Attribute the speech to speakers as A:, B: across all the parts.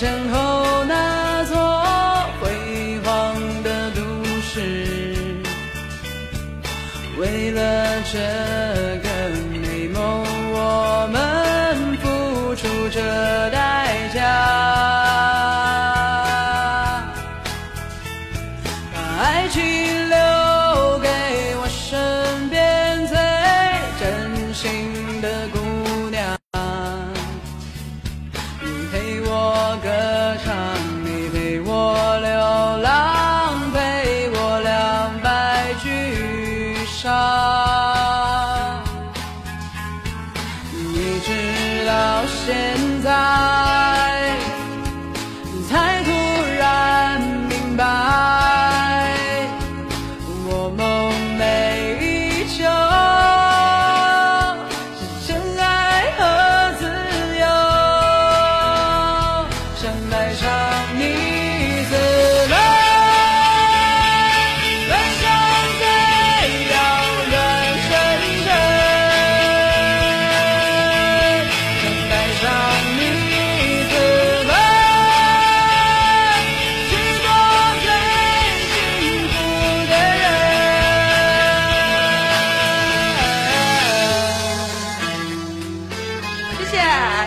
A: 身后那座辉煌的都市，为了这个美梦，我们付出着代价。把爱情俱伤。一直到现在，才突然明白，我梦寐以求是真爱和自由，想带上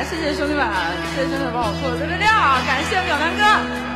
A: 谢谢兄弟们，谢谢兄弟们帮我做的六六六，感谢淼南哥。